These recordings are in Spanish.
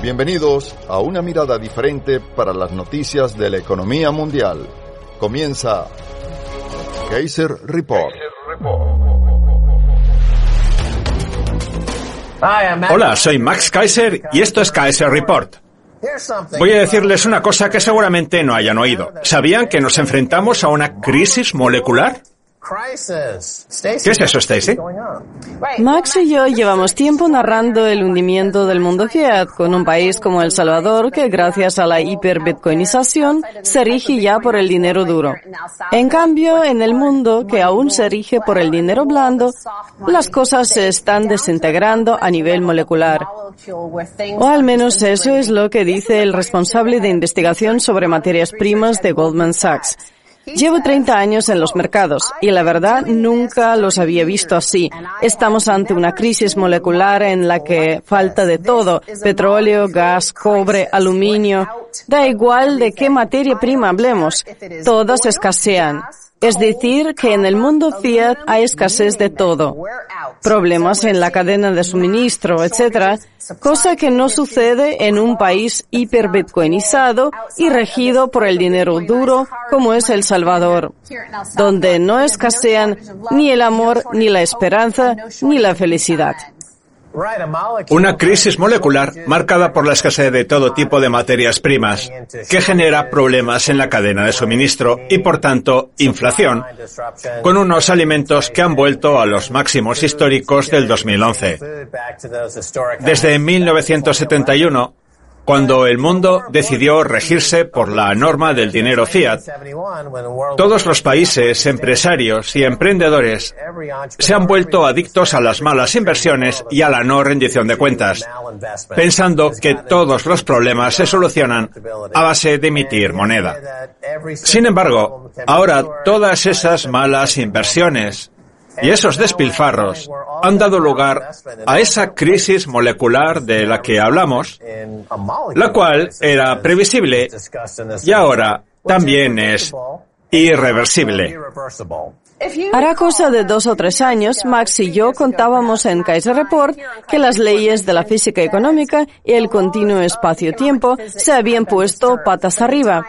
Bienvenidos a una mirada diferente para las noticias de la economía mundial. Comienza Kaiser Report. Hola, soy Max Kaiser y esto es Kaiser Report. Voy a decirles una cosa que seguramente no hayan oído. ¿Sabían que nos enfrentamos a una crisis molecular? ¿Qué es eso, Stacy? Max y yo llevamos tiempo narrando el hundimiento del mundo fiat con un país como El Salvador que gracias a la hiperbitcoinización se rige ya por el dinero duro. En cambio, en el mundo que aún se rige por el dinero blando, las cosas se están desintegrando a nivel molecular. O al menos eso es lo que dice el responsable de investigación sobre materias primas de Goldman Sachs. Llevo 30 años en los mercados y la verdad nunca los había visto así. Estamos ante una crisis molecular en la que falta de todo, petróleo, gas, cobre, aluminio. Da igual de qué materia prima hablemos, todas escasean. Es decir, que en el mundo fiat hay escasez de todo. Problemas en la cadena de suministro, etc. Cosa que no sucede en un país hiperbitcoinizado y regido por el dinero duro como es El Salvador, donde no escasean ni el amor, ni la esperanza, ni la felicidad. Una crisis molecular marcada por la escasez de todo tipo de materias primas, que genera problemas en la cadena de suministro y, por tanto, inflación, con unos alimentos que han vuelto a los máximos históricos del 2011. Desde 1971, cuando el mundo decidió regirse por la norma del dinero fiat, todos los países, empresarios y emprendedores se han vuelto adictos a las malas inversiones y a la no rendición de cuentas, pensando que todos los problemas se solucionan a base de emitir moneda. Sin embargo, ahora todas esas malas inversiones y esos despilfarros han dado lugar a esa crisis molecular de la que hablamos, la cual era previsible y ahora también es irreversible. Hará cosa de dos o tres años, Max y yo contábamos en Kaiser Report que las leyes de la física económica y el continuo espacio-tiempo se habían puesto patas arriba.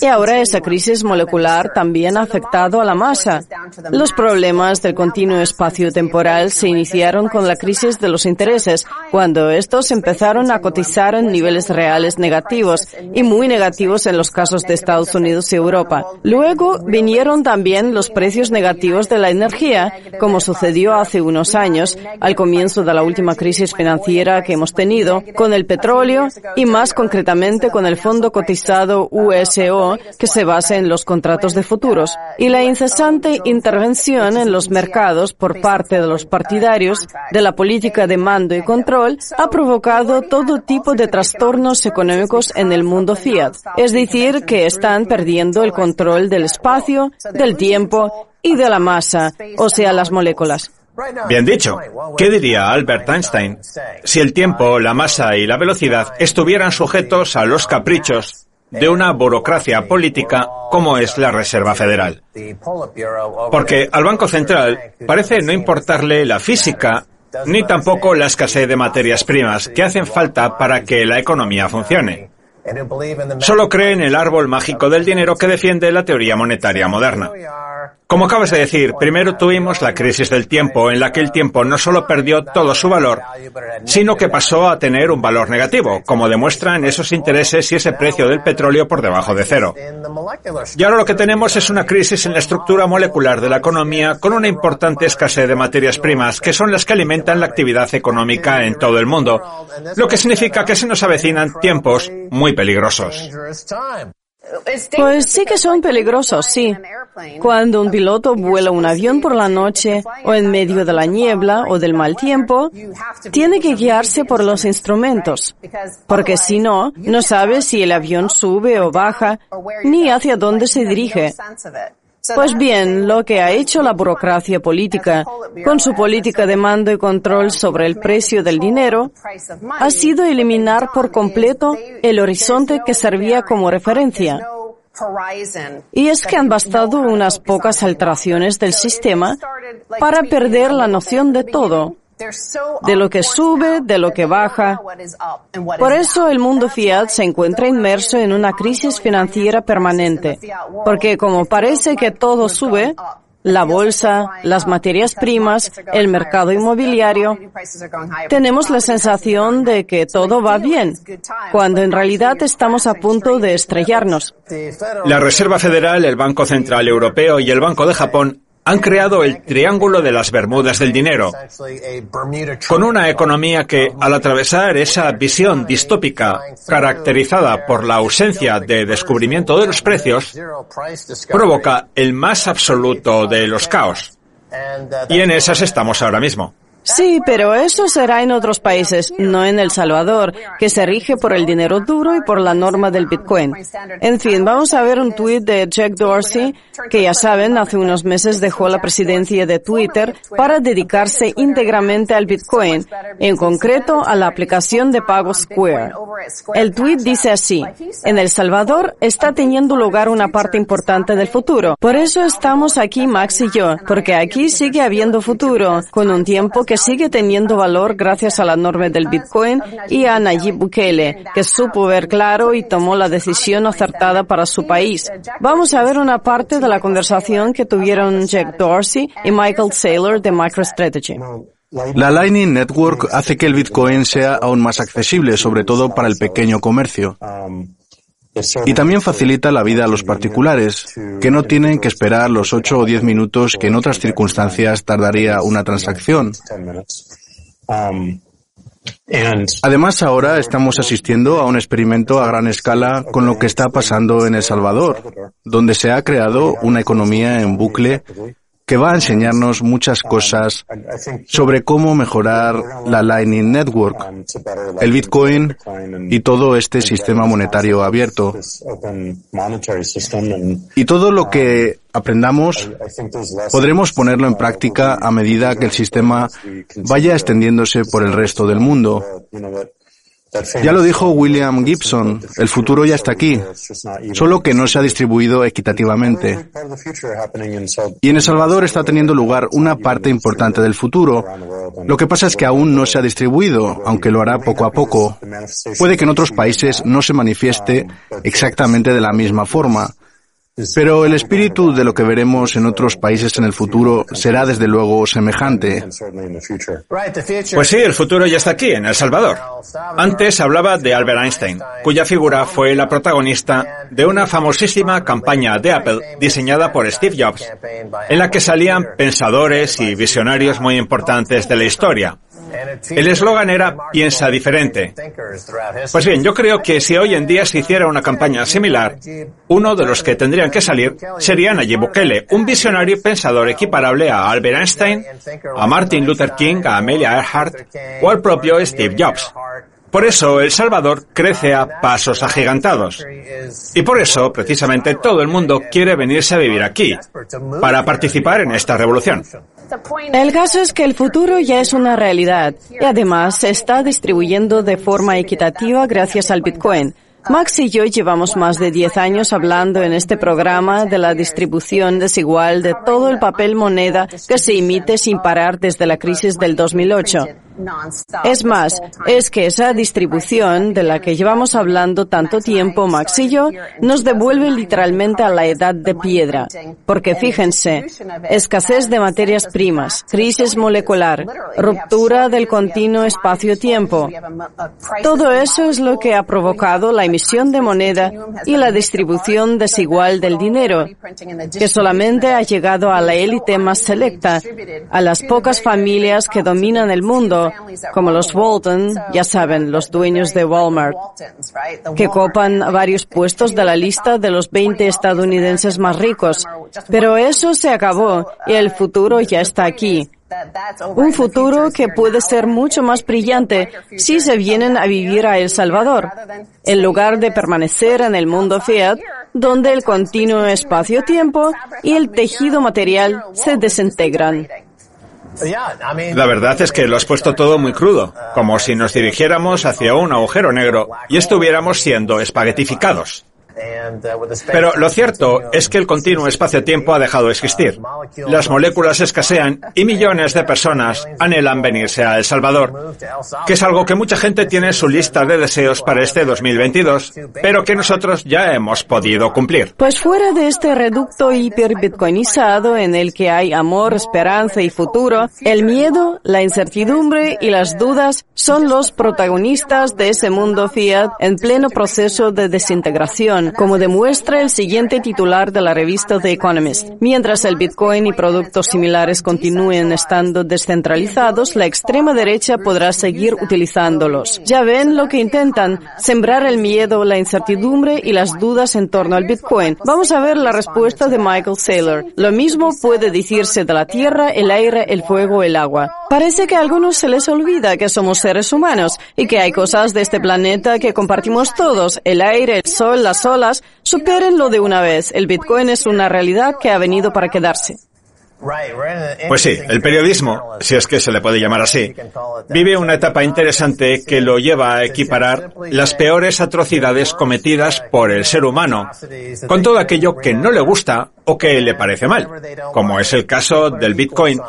Y ahora esa crisis molecular también ha afectado a la masa. Los problemas del continuo espacio temporal se iniciaron con la crisis de los intereses, cuando estos empezaron a cotizar en niveles reales negativos y muy negativos en los casos de Estados Unidos y Europa. Luego vinieron también los precios negativos de la energía, como sucedió hace unos años, al comienzo de la última crisis financiera que hemos tenido, con el petróleo y más concretamente con el fondo cotizado Que se basa en los contratos de futuros y la incesante intervención en los mercados por parte de los partidarios de la política de mando y control ha provocado todo tipo de trastornos económicos en el mundo fiat. Es decir, que están perdiendo el control del espacio, del tiempo y de la masa, o sea, las moléculas. Bien dicho. ¿Qué diría Albert Einstein si el tiempo, la masa y la velocidad estuvieran sujetos a los caprichos de una burocracia política como es la Reserva Federal. Porque al Banco Central parece no importarle la física ni tampoco la escasez de materias primas que hacen falta para que la economía funcione. Solo cree en el árbol mágico del dinero que defiende la teoría monetaria moderna. Como acabas de decir, primero tuvimos la crisis del tiempo, en la que el tiempo no solo perdió todo su valor, sino que pasó a tener un valor negativo, como demuestran esos intereses y ese precio del petróleo por debajo de cero. Y ahora lo que tenemos es una crisis en la estructura molecular de la economía con una importante escasez de materias primas, que son las que alimentan la actividad económica en todo el mundo, lo que significa que se nos avecinan tiempos muy peligrosos. Pues sí que son peligrosos, sí. Cuando un piloto vuela un avión por la noche o en medio de la niebla o del mal tiempo, tiene que guiarse por los instrumentos, porque si no, no sabe si el avión sube o baja, ni hacia dónde se dirige. Pues bien, lo que ha hecho la burocracia política con su política de mando y control sobre el precio del dinero ha sido eliminar por completo el horizonte que servía como referencia. Y es que han bastado unas pocas alteraciones del sistema para perder la noción de todo de lo que sube, de lo que baja. Por eso el mundo fiat se encuentra inmerso en una crisis financiera permanente, porque como parece que todo sube, la bolsa, las materias primas, el mercado inmobiliario, tenemos la sensación de que todo va bien, cuando en realidad estamos a punto de estrellarnos. La Reserva Federal, el Banco Central Europeo y el Banco de Japón han creado el Triángulo de las Bermudas del Dinero, con una economía que, al atravesar esa visión distópica caracterizada por la ausencia de descubrimiento de los precios, provoca el más absoluto de los caos. Y en esas estamos ahora mismo. Sí, pero eso será en otros países, no en El Salvador, que se rige por el dinero duro y por la norma del Bitcoin. En fin, vamos a ver un tuit de Jack Dorsey, que ya saben, hace unos meses dejó la presidencia de Twitter para dedicarse íntegramente al Bitcoin, en concreto a la aplicación de pago Square. El tuit dice así, en El Salvador está teniendo lugar una parte importante del futuro. Por eso estamos aquí Max y yo, porque aquí sigue habiendo futuro, con un tiempo que que sigue teniendo valor gracias a la norma del Bitcoin y a Nayib Bukele, que supo ver claro y tomó la decisión acertada para su país. Vamos a ver una parte de la conversación que tuvieron Jack Dorsey y Michael Saylor de MicroStrategy. La Lightning Network hace que el Bitcoin sea aún más accesible, sobre todo para el pequeño comercio. Y también facilita la vida a los particulares, que no tienen que esperar los 8 o 10 minutos que en otras circunstancias tardaría una transacción. Además, ahora estamos asistiendo a un experimento a gran escala con lo que está pasando en El Salvador, donde se ha creado una economía en bucle que va a enseñarnos muchas cosas sobre cómo mejorar la Lightning Network, el Bitcoin y todo este sistema monetario abierto. Y todo lo que aprendamos podremos ponerlo en práctica a medida que el sistema vaya extendiéndose por el resto del mundo. Ya lo dijo William Gibson, el futuro ya está aquí, solo que no se ha distribuido equitativamente. Y en El Salvador está teniendo lugar una parte importante del futuro. Lo que pasa es que aún no se ha distribuido, aunque lo hará poco a poco. Puede que en otros países no se manifieste exactamente de la misma forma. Pero el espíritu de lo que veremos en otros países en el futuro será desde luego semejante. Pues sí, el futuro ya está aquí, en El Salvador. Antes hablaba de Albert Einstein, cuya figura fue la protagonista de una famosísima campaña de Apple diseñada por Steve Jobs, en la que salían pensadores y visionarios muy importantes de la historia. El eslogan era Piensa diferente. Pues bien, yo creo que si hoy en día se hiciera una campaña similar, uno de los que tendrían que salir sería Nayib Bukele, un visionario pensador equiparable a Albert Einstein, a Martin Luther King, a Amelia Earhart o al propio Steve Jobs. Por eso El Salvador crece a pasos agigantados. Y por eso, precisamente, todo el mundo quiere venirse a vivir aquí, para participar en esta revolución. El caso es que el futuro ya es una realidad y además se está distribuyendo de forma equitativa gracias al Bitcoin. Max y yo llevamos más de 10 años hablando en este programa de la distribución desigual de todo el papel moneda que se emite sin parar desde la crisis del 2008. Es más, es que esa distribución de la que llevamos hablando tanto tiempo, Max y yo, nos devuelve literalmente a la edad de piedra. Porque fíjense, escasez de materias primas, crisis molecular, ruptura del continuo espacio-tiempo. Todo eso es lo que ha provocado la emisión de moneda y la distribución desigual del dinero, que solamente ha llegado a la élite más selecta, a las pocas familias que dominan el mundo como los Walton, ya saben, los dueños de Walmart, que copan varios puestos de la lista de los 20 estadounidenses más ricos. Pero eso se acabó y el futuro ya está aquí. Un futuro que puede ser mucho más brillante si se vienen a vivir a El Salvador, en lugar de permanecer en el mundo Fiat, donde el continuo espacio-tiempo y el tejido material se desintegran. La verdad es que lo has puesto todo muy crudo, como si nos dirigiéramos hacia un agujero negro y estuviéramos siendo espaguetificados. Pero lo cierto es que el continuo espacio-tiempo ha dejado de existir. Las moléculas escasean y millones de personas anhelan venirse a El Salvador, que es algo que mucha gente tiene en su lista de deseos para este 2022, pero que nosotros ya hemos podido cumplir. Pues fuera de este reducto hiperbitcoinizado en el que hay amor, esperanza y futuro, el miedo, la incertidumbre y las dudas son los protagonistas de ese mundo fiat en pleno proceso de desintegración como demuestra el siguiente titular de la revista The Economist. Mientras el Bitcoin y productos similares continúen estando descentralizados, la extrema derecha podrá seguir utilizándolos. Ya ven lo que intentan, sembrar el miedo, la incertidumbre y las dudas en torno al Bitcoin. Vamos a ver la respuesta de Michael Saylor. Lo mismo puede decirse de la tierra, el aire, el fuego, el agua. Parece que a algunos se les olvida que somos seres humanos y que hay cosas de este planeta que compartimos todos, el aire, el sol, las olas, supérenlo de una vez. El Bitcoin es una realidad que ha venido para quedarse. Pues sí, el periodismo, si es que se le puede llamar así, vive una etapa interesante que lo lleva a equiparar las peores atrocidades cometidas por el ser humano con todo aquello que no le gusta o que le parece mal, como es el caso del Bitcoin,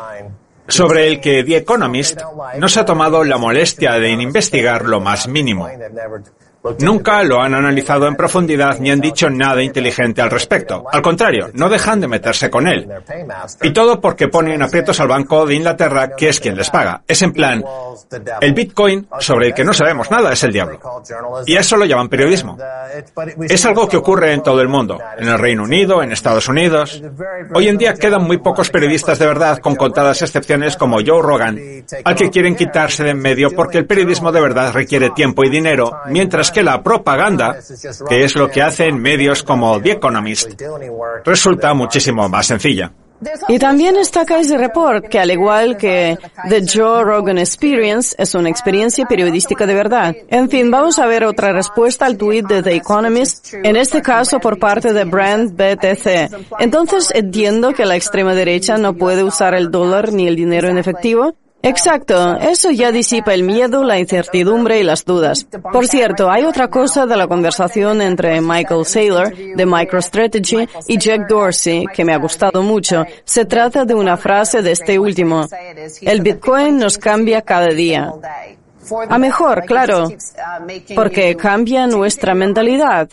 sobre el que The Economist no se ha tomado la molestia de investigar lo más mínimo. Nunca lo han analizado en profundidad ni han dicho nada inteligente al respecto. Al contrario, no dejan de meterse con él. Y todo porque ponen aprietos al Banco de Inglaterra, que es quien les paga. Es en plan, el Bitcoin, sobre el que no sabemos nada, es el diablo. Y eso lo llaman periodismo. Es algo que ocurre en todo el mundo, en el Reino Unido, en Estados Unidos. Hoy en día quedan muy pocos periodistas de verdad, con contadas excepciones como Joe Rogan, al que quieren quitarse de en medio porque el periodismo de verdad requiere tiempo y dinero, mientras que la propaganda, que es lo que hacen medios como The Economist, resulta muchísimo más sencilla. Y también está Kaiser Report, que al igual que The Joe Rogan Experience, es una experiencia periodística de verdad. En fin, vamos a ver otra respuesta al tweet de The Economist, en este caso por parte de Brand BTC. Entonces entiendo que la extrema derecha no puede usar el dólar ni el dinero en efectivo. Exacto, eso ya disipa el miedo, la incertidumbre y las dudas. Por cierto, hay otra cosa de la conversación entre Michael Saylor de MicroStrategy y Jack Dorsey que me ha gustado mucho. Se trata de una frase de este último. El Bitcoin nos cambia cada día. A mejor, claro, porque cambia nuestra mentalidad.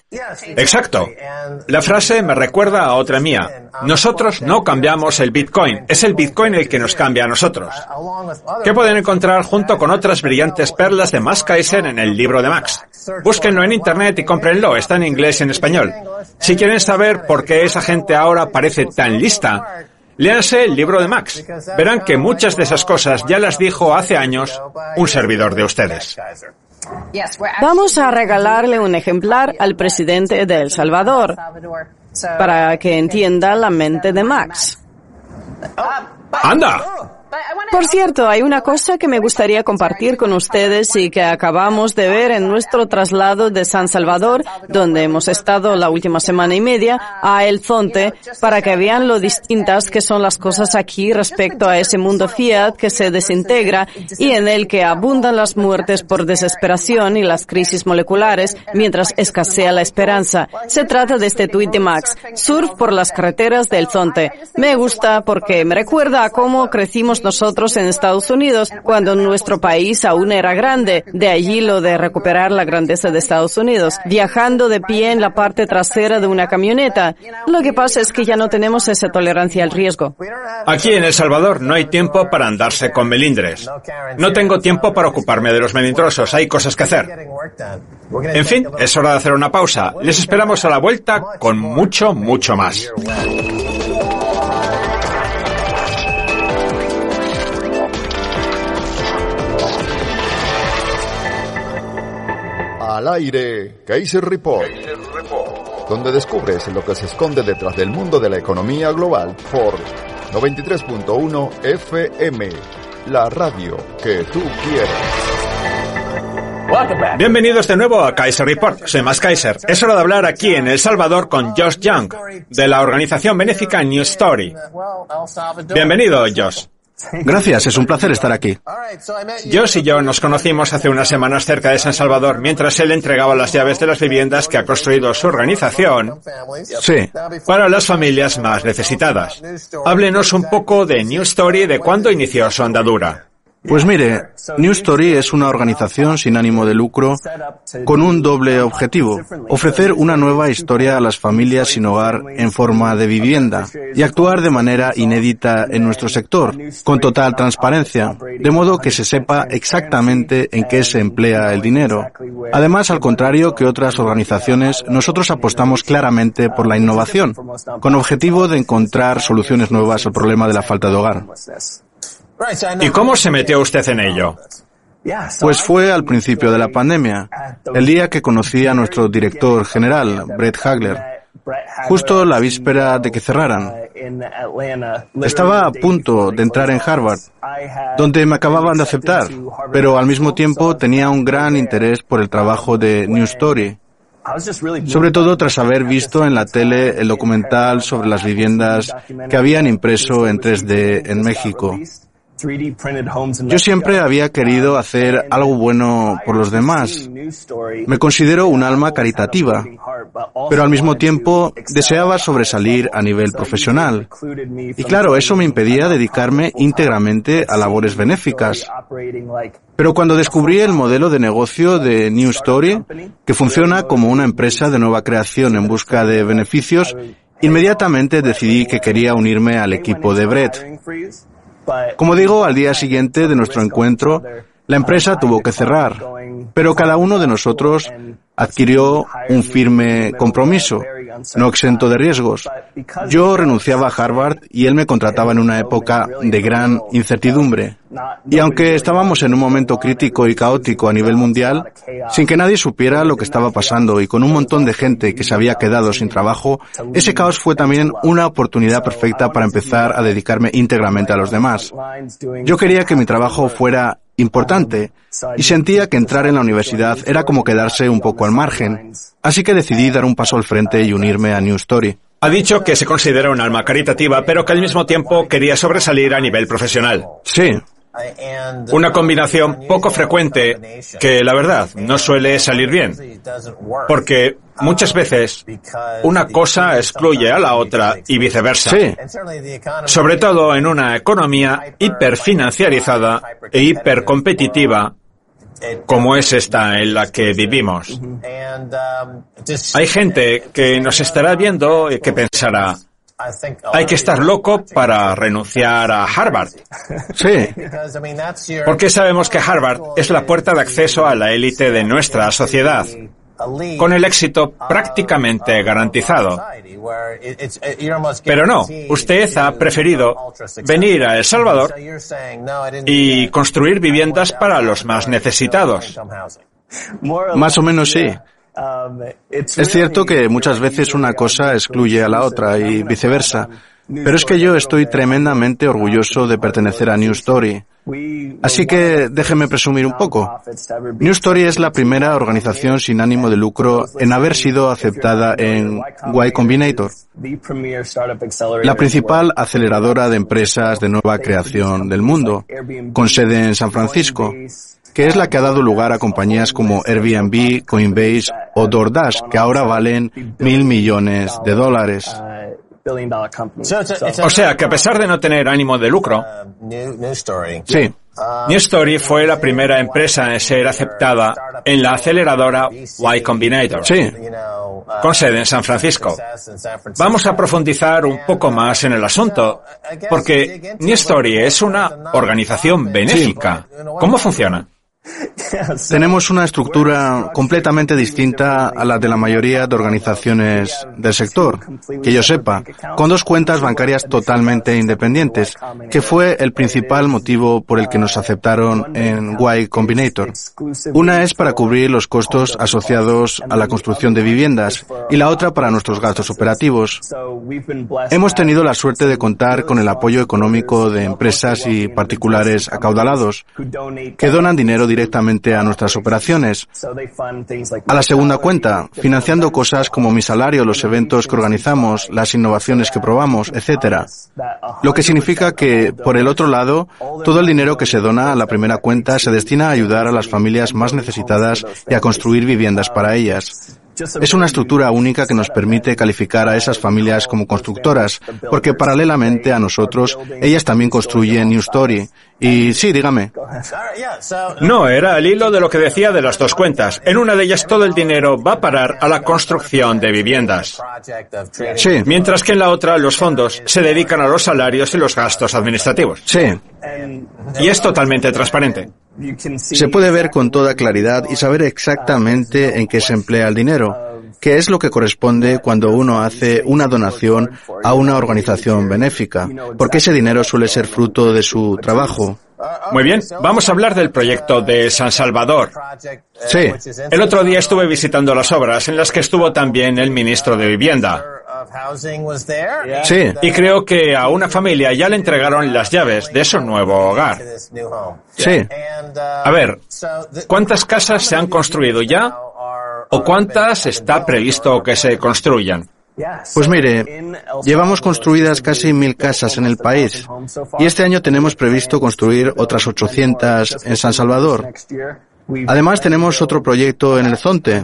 Exacto. La frase me recuerda a otra mía. Nosotros no cambiamos el Bitcoin, es el Bitcoin el que nos cambia a nosotros. ¿Qué pueden encontrar junto con otras brillantes perlas de Max Kaiser en el libro de Max. Búsquenlo en internet y cómprenlo, está en inglés y en español. Si quieren saber por qué esa gente ahora parece tan lista, Léanse el libro de Max. Verán que muchas de esas cosas ya las dijo hace años un servidor de ustedes. Vamos a regalarle un ejemplar al presidente de El Salvador para que entienda la mente de Max. ¡Anda! Por cierto, hay una cosa que me gustaría compartir con ustedes y que acabamos de ver en nuestro traslado de San Salvador, donde hemos estado la última semana y media, a El Zonte, para que vean lo distintas que son las cosas aquí respecto a ese mundo fiat que se desintegra y en el que abundan las muertes por desesperación y las crisis moleculares mientras escasea la esperanza. Se trata de este tuit de Max, surf por las carreteras del Zonte. Me gusta porque me recuerda a cómo crecimos nosotros en Estados Unidos cuando nuestro país aún era grande. De allí lo de recuperar la grandeza de Estados Unidos, viajando de pie en la parte trasera de una camioneta. Lo que pasa es que ya no tenemos esa tolerancia al riesgo. Aquí en El Salvador no hay tiempo para andarse con melindres. No tengo tiempo para ocuparme de los melindrosos, hay cosas que hacer. En fin, es hora de hacer una pausa. Les esperamos a la vuelta con mucho, mucho más. Al aire, Kaiser Report, donde descubres lo que se esconde detrás del mundo de la economía global por 93.1 FM, la radio que tú quieres. Bienvenidos de nuevo a Kaiser Report. Soy Más Kaiser. Es hora de hablar aquí en El Salvador con Josh Young, de la organización benéfica New Story. Bienvenido, Josh. Gracias, es un placer estar aquí. Josh y yo nos conocimos hace unas semanas cerca de San Salvador mientras él entregaba las llaves de las viviendas que ha construido su organización Sí. para las familias más necesitadas. Háblenos un poco de New Story de cuándo inició su andadura. Pues mire, New Story es una organización sin ánimo de lucro con un doble objetivo, ofrecer una nueva historia a las familias sin hogar en forma de vivienda y actuar de manera inédita en nuestro sector, con total transparencia, de modo que se sepa exactamente en qué se emplea el dinero. Además, al contrario que otras organizaciones, nosotros apostamos claramente por la innovación, con objetivo de encontrar soluciones nuevas al problema de la falta de hogar. ¿Y cómo se metió usted en ello? Pues fue al principio de la pandemia, el día que conocí a nuestro director general, Brett Hagler, justo la víspera de que cerraran. Estaba a punto de entrar en Harvard, donde me acababan de aceptar, pero al mismo tiempo tenía un gran interés por el trabajo de New Story. Sobre todo tras haber visto en la tele el documental sobre las viviendas que habían impreso en 3D en México. Yo siempre había querido hacer algo bueno por los demás. Me considero un alma caritativa, pero al mismo tiempo deseaba sobresalir a nivel profesional. Y claro, eso me impedía dedicarme íntegramente a labores benéficas. Pero cuando descubrí el modelo de negocio de New Story, que funciona como una empresa de nueva creación en busca de beneficios, inmediatamente decidí que quería unirme al equipo de Brett. Como digo, al día siguiente de nuestro encuentro, la empresa tuvo que cerrar, pero cada uno de nosotros adquirió un firme compromiso, no exento de riesgos. Yo renunciaba a Harvard y él me contrataba en una época de gran incertidumbre. Y aunque estábamos en un momento crítico y caótico a nivel mundial, sin que nadie supiera lo que estaba pasando y con un montón de gente que se había quedado sin trabajo, ese caos fue también una oportunidad perfecta para empezar a dedicarme íntegramente a los demás. Yo quería que mi trabajo fuera importante y sentía que entrar en la universidad era como quedarse un poco al margen. Así que decidí dar un paso al frente y unirme a New Story. Ha dicho que se considera un alma caritativa, pero que al mismo tiempo quería sobresalir a nivel profesional. Sí, Una combinación poco frecuente que, la verdad, no suele salir bien. Porque muchas veces una cosa excluye a la otra y viceversa. sí. Sobre todo en una economía hiperfinanciarizada e hipercompetitiva como es esta en la que vivimos. Hay gente que nos estará viendo y que pensará, hay que estar loco para renunciar a Harvard. Sí, Porque sabemos que Harvard es la puerta de acceso a la élite de nuestra sociedad, con el éxito prácticamente garantizado. Pero no, usted ha preferido venir a El Salvador y construir viviendas para los más necesitados. más o menos sí. Es cierto que muchas veces una cosa excluye a la otra y viceversa, pero es que yo estoy tremendamente orgulloso de pertenecer a New Story. Así que déjeme presumir un poco. New Story es la primera organización sin ánimo de lucro en haber sido aceptada en Y Combinator, la principal aceleradora de empresas de nueva creación del mundo, con sede en San Francisco, que es la que ha dado lugar a compañías como Airbnb, Coinbase o DoorDash, que ahora valen mil millones de dólares. O sea que a pesar de no tener ánimo de lucro, Sí, New Story fue la primera empresa en ser aceptada en la aceleradora Y Combinator, sí. con sede en San Francisco. Vamos a profundizar un poco más en el asunto, porque New Story es una organización benéfica. ¿Cómo funciona? Tenemos una estructura completamente distinta a la de la mayoría de organizaciones del sector, que yo sepa, con dos cuentas bancarias totalmente independientes, que fue el principal motivo por el que nos aceptaron en Y Combinator. Una es para cubrir los costos asociados a la construcción de viviendas y la otra para nuestros gastos operativos. Hemos tenido la suerte de contar con el apoyo económico de empresas y particulares acaudalados que donan dinero directamente a nuestras operaciones. A la segunda cuenta, financiando cosas como mi salario, los eventos que organizamos, las innovaciones que probamos, etc. Lo que significa que, por el otro lado, todo el dinero que se dona a la primera cuenta se destina a ayudar a las familias más necesitadas y a construir viviendas para ellas. Es una estructura única que nos permite calificar a esas familias como constructoras, porque paralelamente a nosotros, ellas también construyen New Story. Y sí, dígame. No, era el hilo de lo que decía de las dos cuentas. En una de ellas todo el dinero va a parar a la construcción de viviendas. Sí. Mientras que en la otra los fondos se dedican a los salarios y los gastos administrativos. Sí. Y es totalmente transparente. Se puede ver con toda claridad y saber exactamente en qué se emplea el dinero, que es lo que corresponde cuando uno hace una donación a una organización benéfica, porque ese dinero suele ser fruto de su trabajo. Muy bien, vamos a hablar del proyecto de San Salvador. Sí. El otro día estuve visitando las obras en las que estuvo también el ministro de Vivienda. Sí. Y creo que a una familia ya le entregaron las llaves de su nuevo hogar. Sí. A ver, ¿cuántas casas se han construido ya? ¿O cuántas está previsto que se construyan? Pues mire, llevamos construidas casi mil casas en el país y este año tenemos previsto construir otras 800 en San Salvador. Además, tenemos otro proyecto en el Zonte,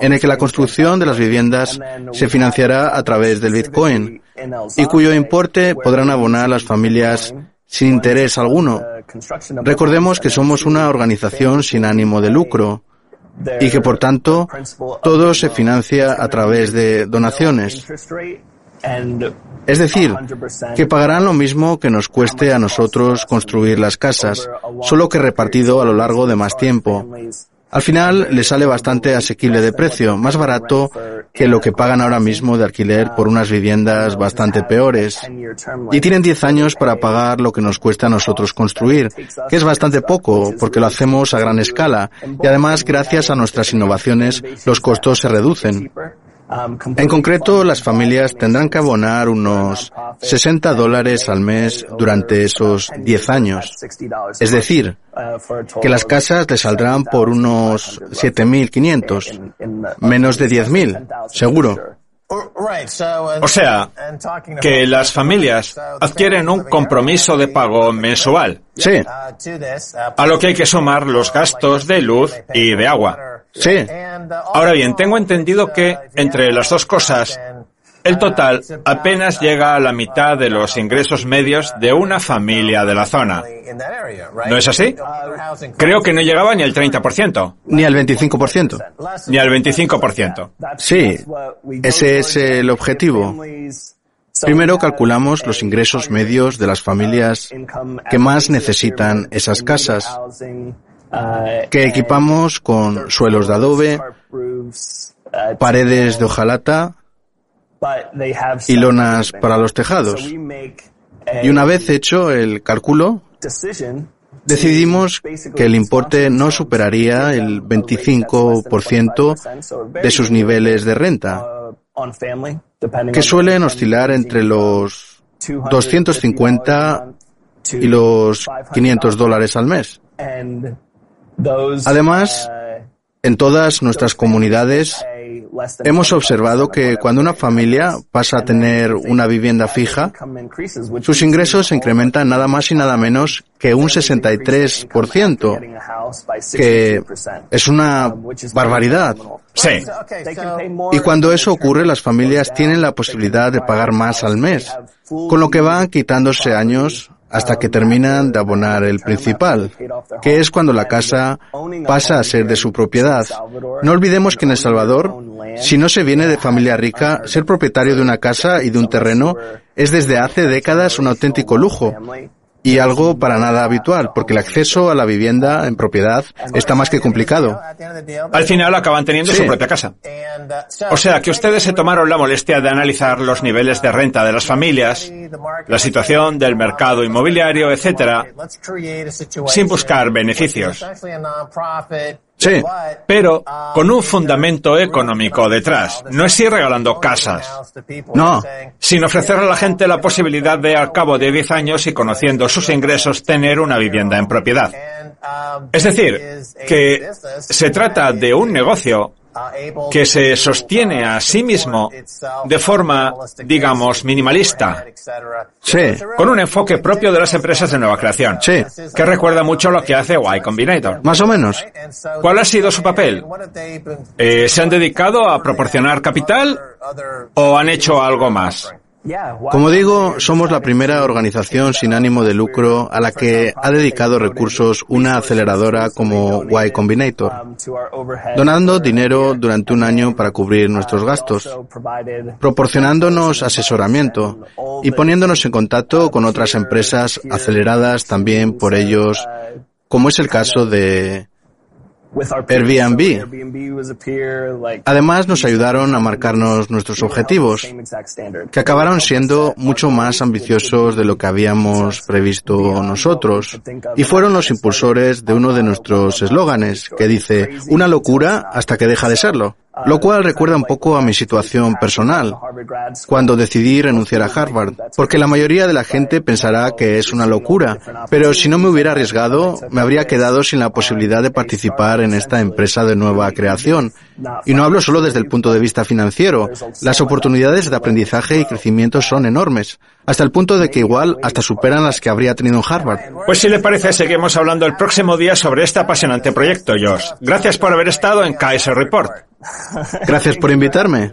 en el que la construcción de las viviendas se financiará a través del Bitcoin y cuyo importe podrán abonar las familias sin interés alguno. Recordemos que somos una organización sin ánimo de lucro y que, por tanto, todo se financia a través de donaciones. Es decir, que pagarán lo mismo que nos cueste a nosotros construir las casas, solo que repartido a lo largo de más tiempo. Al final les sale bastante asequible de precio, más barato que lo que pagan ahora mismo de alquiler por unas viviendas bastante peores. Y tienen 10 años para pagar lo que nos cuesta a nosotros construir, que es bastante poco, porque lo hacemos a gran escala. Y además, gracias a nuestras innovaciones, los costos se reducen. En concreto, las familias tendrán que abonar unos 60 dólares al mes durante esos 10 años. Es decir, que las casas les saldrán por unos 7.500, menos de 10.000, seguro. O sea, que las familias adquieren un compromiso de pago mensual. Sí. A lo que hay que sumar los gastos de luz y de agua. Sí. Ahora bien, tengo entendido que entre las dos cosas, el total apenas llega a la mitad de los ingresos medios de una familia de la zona. ¿No es así? Creo que no llegaba ni al 30%. Ni al 25%. Ni al 25%. Sí, ese es el objetivo. Primero calculamos los ingresos medios de las familias que más necesitan esas casas que equipamos con suelos de adobe, paredes de hojalata y lonas para los tejados. Y una vez hecho el cálculo, decidimos que el importe no superaría el 25% de sus niveles de renta, que suelen oscilar entre los 250 y los 500 dólares al mes. Además, en todas nuestras comunidades hemos observado que cuando una familia pasa a tener una vivienda fija, sus ingresos se incrementan nada más y nada menos que un 63%, que es una barbaridad. Sí. Y cuando eso ocurre, las familias tienen la posibilidad de pagar más al mes, con lo que van quitándose años hasta que terminan de abonar el principal, que es cuando la casa pasa a ser de su propiedad. No olvidemos que en El Salvador, si no se viene de familia rica, ser propietario de una casa y de un terreno es desde hace décadas un auténtico lujo. Y algo para nada habitual, porque el acceso a la vivienda en propiedad está más que complicado. Al final acaban teniendo su propia casa. O sea que ustedes se tomaron la molestia de analizar los niveles de renta de las familias, la situación del mercado inmobiliario, etcétera, sin buscar beneficios. Sí, pero con un fundamento económico detrás. No es ir regalando casas. No. Sin ofrecer a la gente la posibilidad de, al cabo de 10 años y conociendo sus ingresos, tener una vivienda en propiedad. Es decir, que se trata de un negocio que se sostiene a sí mismo de forma, digamos, minimalista. Sí. Con un enfoque propio de las empresas de nueva creación. Sí. Que recuerda mucho lo que hace Y Combinator. Más o menos. ¿Cuál ha sido su papel? Eh, ¿Se han dedicado a proporcionar capital o han hecho algo más? Como digo, somos la primera organización sin ánimo de lucro a la que ha dedicado recursos una aceleradora como Y Combinator, donando dinero durante un año para cubrir nuestros gastos, proporcionándonos asesoramiento y poniéndonos en contacto con otras empresas aceleradas también por ellos, como es el caso de Airbnb. Además, nos ayudaron a marcarnos nuestros objetivos, que acabaron siendo mucho más ambiciosos de lo que habíamos previsto nosotros, y fueron los impulsores de uno de nuestros eslóganes, que dice, una locura hasta que deja de serlo. Lo cual recuerda un poco a mi situación personal, cuando decidí renunciar a Harvard, porque la mayoría de la gente pensará que es una locura, pero si no me hubiera arriesgado, me habría quedado sin la posibilidad de participar en esta empresa de nueva creación. Y no hablo solo desde el punto de vista financiero, las oportunidades de aprendizaje y crecimiento son enormes, hasta el punto de que igual hasta superan las que habría tenido en Harvard. Pues si le parece, seguimos hablando el próximo día sobre este apasionante proyecto, Josh. Gracias por haber estado en Kaiser Report. Gracias por invitarme.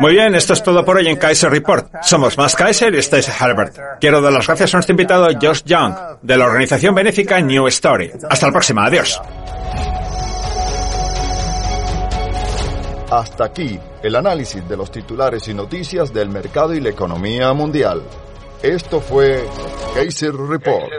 Muy bien, esto es todo por hoy en Kaiser Report. Somos Más Kaiser y Stacey Herbert. Quiero dar las gracias a nuestro invitado Josh Young, de la organización benéfica New Story. Hasta la próxima, adiós. Hasta aquí el análisis de los titulares y noticias del mercado y la economía mundial. Esto fue Kaiser Report.